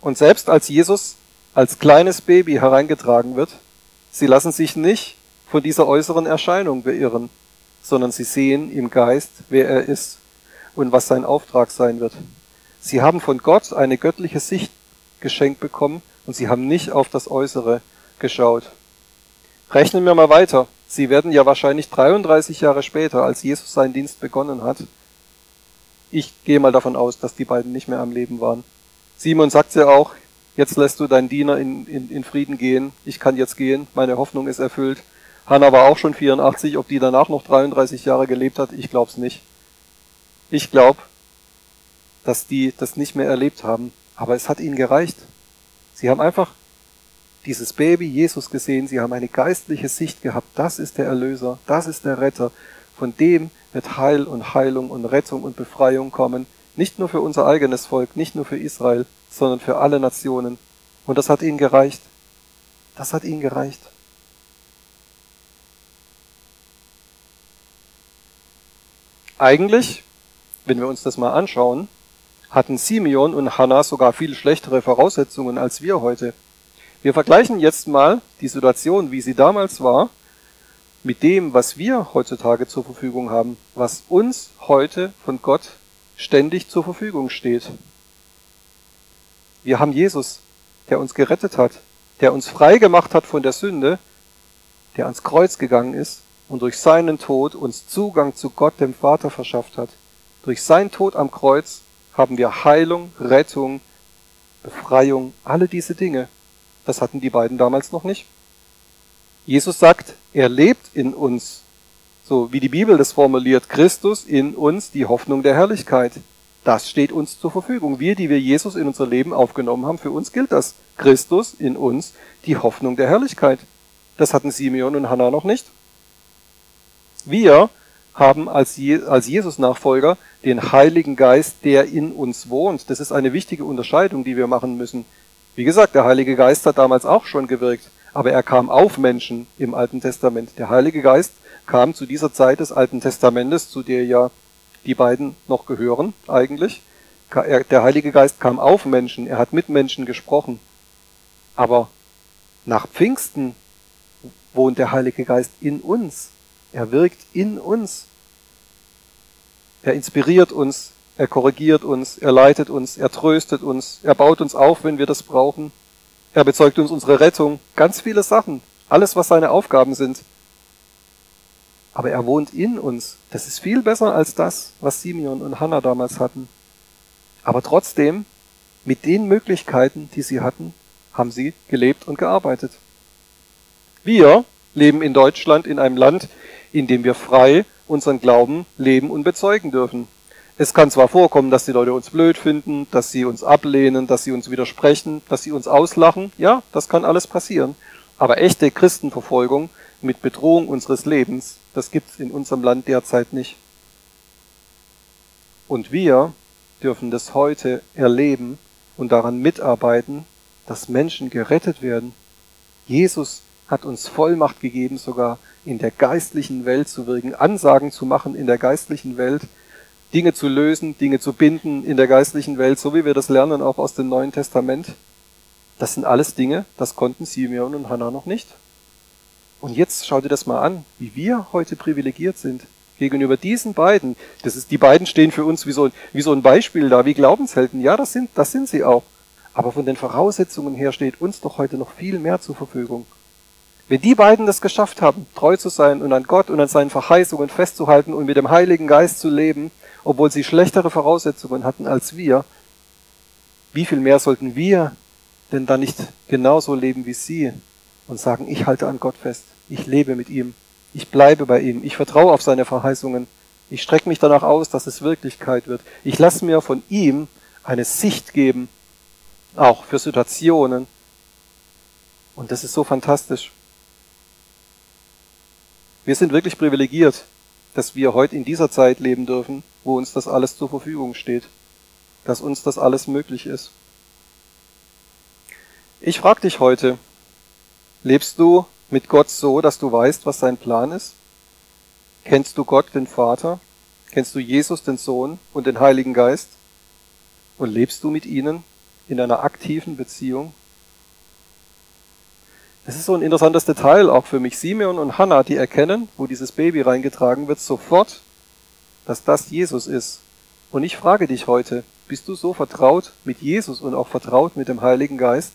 Und selbst als Jesus als kleines Baby hereingetragen wird, sie lassen sich nicht von dieser äußeren Erscheinung beirren, sondern sie sehen im Geist, wer er ist und was sein Auftrag sein wird. Sie haben von Gott eine göttliche Sicht geschenkt bekommen und sie haben nicht auf das Äußere geschaut. Rechnen wir mal weiter. Sie werden ja wahrscheinlich 33 Jahre später, als Jesus seinen Dienst begonnen hat, ich gehe mal davon aus, dass die beiden nicht mehr am Leben waren. Simon sagt ja auch, jetzt lässt du deinen Diener in, in, in Frieden gehen, ich kann jetzt gehen, meine Hoffnung ist erfüllt. Hannah war auch schon 84, ob die danach noch 33 Jahre gelebt hat, ich glaub's nicht. Ich glaube, dass die das nicht mehr erlebt haben, aber es hat ihnen gereicht. Sie haben einfach dieses Baby Jesus gesehen, sie haben eine geistliche Sicht gehabt, das ist der Erlöser, das ist der Retter, von dem wird Heil und Heilung und Rettung und Befreiung kommen, nicht nur für unser eigenes Volk, nicht nur für Israel, sondern für alle Nationen. Und das hat ihnen gereicht. Das hat ihnen gereicht. Eigentlich, wenn wir uns das mal anschauen, hatten Simeon und Hannah sogar viel schlechtere Voraussetzungen als wir heute. Wir vergleichen jetzt mal die Situation, wie sie damals war, mit dem, was wir heutzutage zur Verfügung haben, was uns heute von Gott ständig zur Verfügung steht. Wir haben Jesus, der uns gerettet hat, der uns frei gemacht hat von der Sünde, der ans Kreuz gegangen ist und durch seinen Tod uns Zugang zu Gott, dem Vater, verschafft hat. Durch sein Tod am Kreuz haben wir Heilung, Rettung, Befreiung, alle diese Dinge. Das hatten die beiden damals noch nicht. Jesus sagt, er lebt in uns. So wie die Bibel das formuliert, Christus in uns, die Hoffnung der Herrlichkeit. Das steht uns zur Verfügung. Wir, die wir Jesus in unser Leben aufgenommen haben, für uns gilt das. Christus in uns, die Hoffnung der Herrlichkeit. Das hatten Simeon und Hannah noch nicht. Wir haben als, Je als Jesus-Nachfolger den Heiligen Geist, der in uns wohnt. Das ist eine wichtige Unterscheidung, die wir machen müssen. Wie gesagt, der Heilige Geist hat damals auch schon gewirkt, aber er kam auf Menschen im Alten Testament. Der Heilige Geist kam zu dieser Zeit des Alten Testamentes, zu der ja die beiden noch gehören eigentlich. Der Heilige Geist kam auf Menschen, er hat mit Menschen gesprochen. Aber nach Pfingsten wohnt der Heilige Geist in uns. Er wirkt in uns. Er inspiriert uns, er korrigiert uns, er leitet uns, er tröstet uns, er baut uns auf, wenn wir das brauchen. Er bezeugt uns unsere Rettung, ganz viele Sachen, alles, was seine Aufgaben sind. Aber er wohnt in uns. Das ist viel besser als das, was Simeon und Hannah damals hatten. Aber trotzdem, mit den Möglichkeiten, die sie hatten, haben sie gelebt und gearbeitet. Wir leben in Deutschland in einem Land, in dem wir frei unseren Glauben leben und bezeugen dürfen. Es kann zwar vorkommen, dass die Leute uns blöd finden, dass sie uns ablehnen, dass sie uns widersprechen, dass sie uns auslachen. Ja, das kann alles passieren. Aber echte Christenverfolgung mit Bedrohung unseres Lebens, das gibt's in unserem Land derzeit nicht. Und wir dürfen das heute erleben und daran mitarbeiten, dass Menschen gerettet werden. Jesus hat uns Vollmacht gegeben, sogar in der geistlichen Welt zu wirken, Ansagen zu machen in der geistlichen Welt, Dinge zu lösen, Dinge zu binden in der geistlichen Welt, so wie wir das lernen auch aus dem Neuen Testament. Das sind alles Dinge, das konnten Simeon und Hannah noch nicht. Und jetzt schau dir das mal an, wie wir heute privilegiert sind gegenüber diesen beiden. Das ist, die beiden stehen für uns wie so, wie so ein Beispiel da, wie Glaubenshelden. Ja, das sind, das sind sie auch. Aber von den Voraussetzungen her steht uns doch heute noch viel mehr zur Verfügung. Wenn die beiden das geschafft haben, treu zu sein und an Gott und an seinen Verheißungen festzuhalten und mit dem Heiligen Geist zu leben, obwohl sie schlechtere Voraussetzungen hatten als wir, wie viel mehr sollten wir denn dann nicht genauso leben wie sie und sagen, ich halte an Gott fest. Ich lebe mit ihm. Ich bleibe bei ihm. Ich vertraue auf seine Verheißungen. Ich strecke mich danach aus, dass es Wirklichkeit wird. Ich lasse mir von ihm eine Sicht geben, auch für Situationen. Und das ist so fantastisch. Wir sind wirklich privilegiert, dass wir heute in dieser Zeit leben dürfen, wo uns das alles zur Verfügung steht, dass uns das alles möglich ist. Ich frage dich heute, lebst du mit Gott so, dass du weißt, was sein Plan ist? Kennst du Gott, den Vater? Kennst du Jesus, den Sohn und den Heiligen Geist? Und lebst du mit ihnen in einer aktiven Beziehung? Das ist so ein interessantes Detail auch für mich. Simeon und Hannah, die erkennen, wo dieses Baby reingetragen wird, sofort, dass das Jesus ist. Und ich frage dich heute, bist du so vertraut mit Jesus und auch vertraut mit dem Heiligen Geist,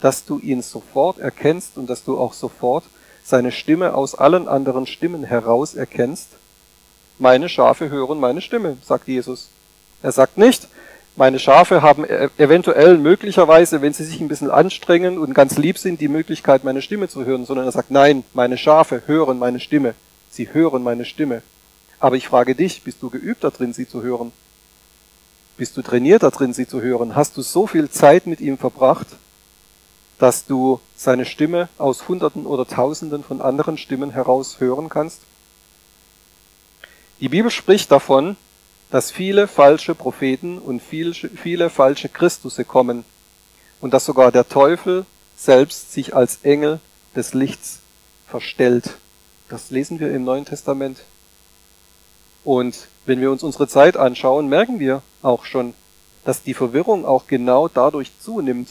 dass du ihn sofort erkennst und dass du auch sofort seine Stimme aus allen anderen Stimmen heraus erkennst. Meine Schafe hören meine Stimme, sagt Jesus. Er sagt nicht, meine Schafe haben e-, eventuell möglicherweise, wenn sie sich ein bisschen anstrengen und ganz lieb sind, die Möglichkeit, meine Stimme zu hören, sondern er sagt, nein, meine Schafe hören meine Stimme. Sie hören meine Stimme. Aber ich frage dich, bist du geübt darin, sie zu hören? Bist du trainiert darin, sie zu hören? Hast du so viel Zeit mit ihm verbracht, dass du seine Stimme aus Hunderten oder Tausenden von anderen Stimmen heraus hören kannst? Die Bibel spricht davon, dass viele falsche Propheten und viele, falsche Christusse kommen und dass sogar der Teufel selbst sich als Engel des Lichts verstellt. Das lesen wir im Neuen Testament. Und wenn wir uns unsere Zeit anschauen, merken wir auch schon, dass die Verwirrung auch genau dadurch zunimmt,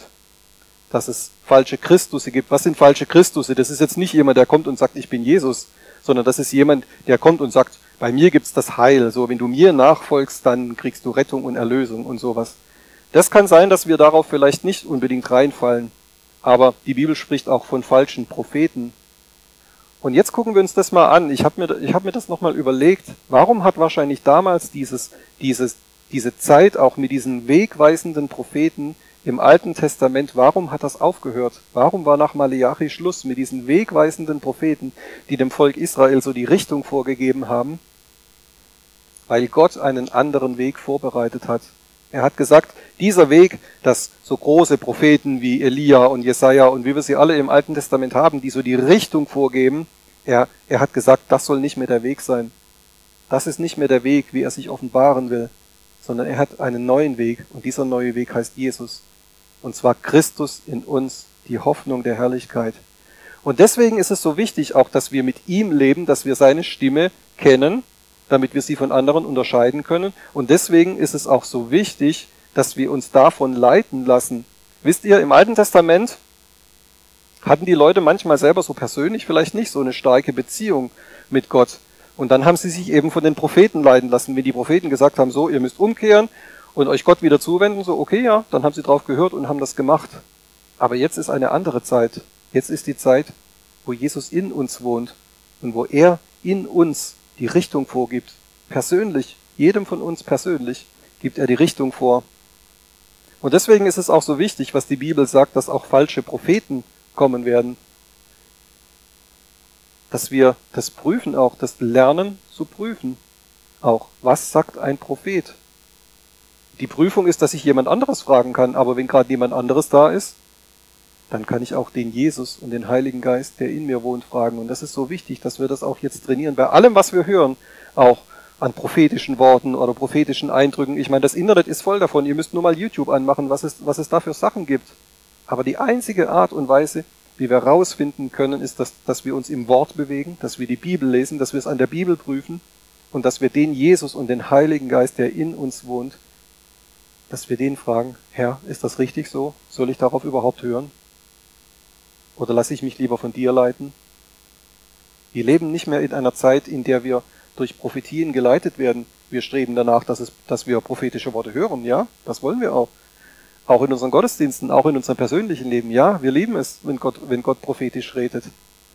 dass es falsche Christusse gibt. Was sind falsche Christusse? Das ist jetzt nicht jemand, der kommt und sagt, ich bin Jesus, sondern das ist jemand, der kommt und sagt, bei mir gibt's das Heil. So, wenn du mir nachfolgst, dann kriegst du Rettung und Erlösung und sowas. Das kann sein, dass wir darauf vielleicht nicht unbedingt reinfallen. Aber die Bibel spricht auch von falschen Propheten. Und jetzt gucken wir uns das mal an. Ich habe mir, ich hab mir das nochmal überlegt. Warum hat wahrscheinlich damals dieses, dieses, diese Zeit auch mit diesen wegweisenden Propheten im Alten Testament, warum hat das aufgehört? Warum war nach Malachi Schluss mit diesen wegweisenden Propheten, die dem Volk Israel so die Richtung vorgegeben haben? Weil Gott einen anderen Weg vorbereitet hat. Er hat gesagt, dieser Weg, dass so große Propheten wie Elia und Jesaja und wie wir sie alle im Alten Testament haben, die so die Richtung vorgeben, er, er hat gesagt, das soll nicht mehr der Weg sein. Das ist nicht mehr der Weg, wie er sich offenbaren will, sondern er hat einen neuen Weg und dieser neue Weg heißt Jesus und zwar Christus in uns, die Hoffnung der Herrlichkeit. Und deswegen ist es so wichtig auch, dass wir mit ihm leben, dass wir seine Stimme kennen, damit wir sie von anderen unterscheiden können. Und deswegen ist es auch so wichtig, dass wir uns davon leiten lassen. Wisst ihr, im Alten Testament hatten die Leute manchmal selber so persönlich vielleicht nicht so eine starke Beziehung mit Gott. Und dann haben sie sich eben von den Propheten leiten lassen. Wenn die Propheten gesagt haben, so, ihr müsst umkehren, und euch Gott wieder zuwenden, so, okay, ja, dann haben sie drauf gehört und haben das gemacht. Aber jetzt ist eine andere Zeit. Jetzt ist die Zeit, wo Jesus in uns wohnt und wo er in uns die Richtung vorgibt. Persönlich, jedem von uns persönlich gibt er die Richtung vor. Und deswegen ist es auch so wichtig, was die Bibel sagt, dass auch falsche Propheten kommen werden. Dass wir das prüfen auch, das Lernen zu prüfen. Auch, was sagt ein Prophet? Die Prüfung ist, dass ich jemand anderes fragen kann, aber wenn gerade jemand anderes da ist, dann kann ich auch den Jesus und den Heiligen Geist, der in mir wohnt, fragen. Und das ist so wichtig, dass wir das auch jetzt trainieren. Bei allem, was wir hören, auch an prophetischen Worten oder prophetischen Eindrücken. Ich meine, das Internet ist voll davon. Ihr müsst nur mal YouTube anmachen, was es, was es da für Sachen gibt. Aber die einzige Art und Weise, wie wir herausfinden können, ist, dass, dass wir uns im Wort bewegen, dass wir die Bibel lesen, dass wir es an der Bibel prüfen und dass wir den Jesus und den Heiligen Geist, der in uns wohnt, dass wir den fragen, Herr, ist das richtig so? Soll ich darauf überhaupt hören? Oder lasse ich mich lieber von dir leiten? Wir leben nicht mehr in einer Zeit, in der wir durch Prophetien geleitet werden. Wir streben danach, dass, es, dass wir prophetische Worte hören. Ja, das wollen wir auch. Auch in unseren Gottesdiensten, auch in unserem persönlichen Leben. Ja, wir lieben es, wenn Gott, wenn Gott prophetisch redet.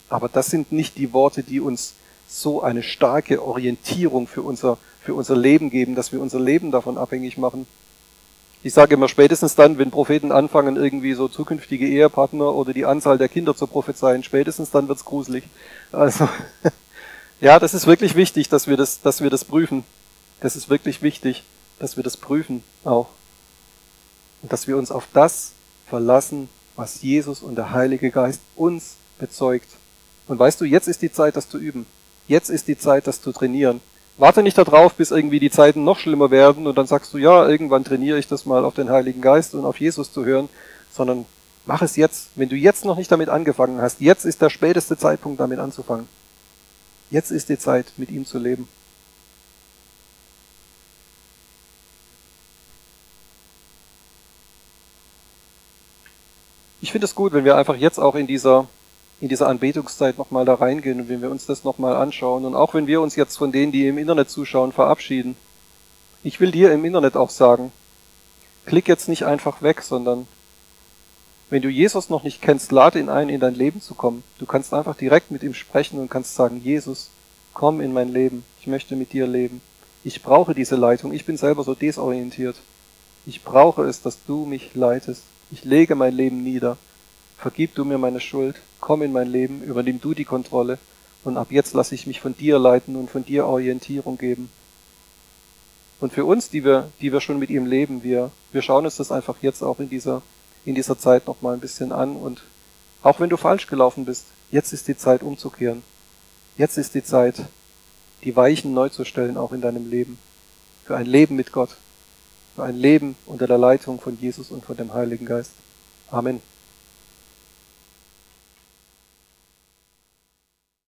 Aber das sind nicht die Worte, die uns so eine starke Orientierung für unser, für unser Leben geben, dass wir unser Leben davon abhängig machen. Ich sage immer spätestens dann, wenn Propheten anfangen, irgendwie so zukünftige Ehepartner oder die Anzahl der Kinder zu prophezeien, spätestens dann wird's gruselig. Also, ja, das ist wirklich wichtig, dass wir das, dass wir das prüfen. Das ist wirklich wichtig, dass wir das prüfen auch. Und dass wir uns auf das verlassen, was Jesus und der Heilige Geist uns bezeugt. Und weißt du, jetzt ist die Zeit, das zu üben. Jetzt ist die Zeit, das zu trainieren. Warte nicht darauf, bis irgendwie die Zeiten noch schlimmer werden und dann sagst du, ja, irgendwann trainiere ich das mal auf den Heiligen Geist und auf Jesus zu hören, sondern mach es jetzt. Wenn du jetzt noch nicht damit angefangen hast, jetzt ist der späteste Zeitpunkt, damit anzufangen. Jetzt ist die Zeit, mit ihm zu leben. Ich finde es gut, wenn wir einfach jetzt auch in dieser in dieser Anbetungszeit nochmal da reingehen und wenn wir uns das nochmal anschauen und auch wenn wir uns jetzt von denen, die im Internet zuschauen, verabschieden. Ich will dir im Internet auch sagen, klick jetzt nicht einfach weg, sondern wenn du Jesus noch nicht kennst, lade ihn ein, in dein Leben zu kommen. Du kannst einfach direkt mit ihm sprechen und kannst sagen, Jesus, komm in mein Leben. Ich möchte mit dir leben. Ich brauche diese Leitung. Ich bin selber so desorientiert. Ich brauche es, dass du mich leitest. Ich lege mein Leben nieder. Vergib du mir meine Schuld, komm in mein Leben, übernimm du die Kontrolle und ab jetzt lasse ich mich von dir leiten und von dir Orientierung geben. Und für uns, die wir, die wir schon mit ihm leben, wir, wir schauen uns das einfach jetzt auch in dieser, in dieser Zeit nochmal ein bisschen an und auch wenn du falsch gelaufen bist, jetzt ist die Zeit umzukehren. Jetzt ist die Zeit, die Weichen neu zu stellen, auch in deinem Leben. Für ein Leben mit Gott. Für ein Leben unter der Leitung von Jesus und von dem Heiligen Geist. Amen.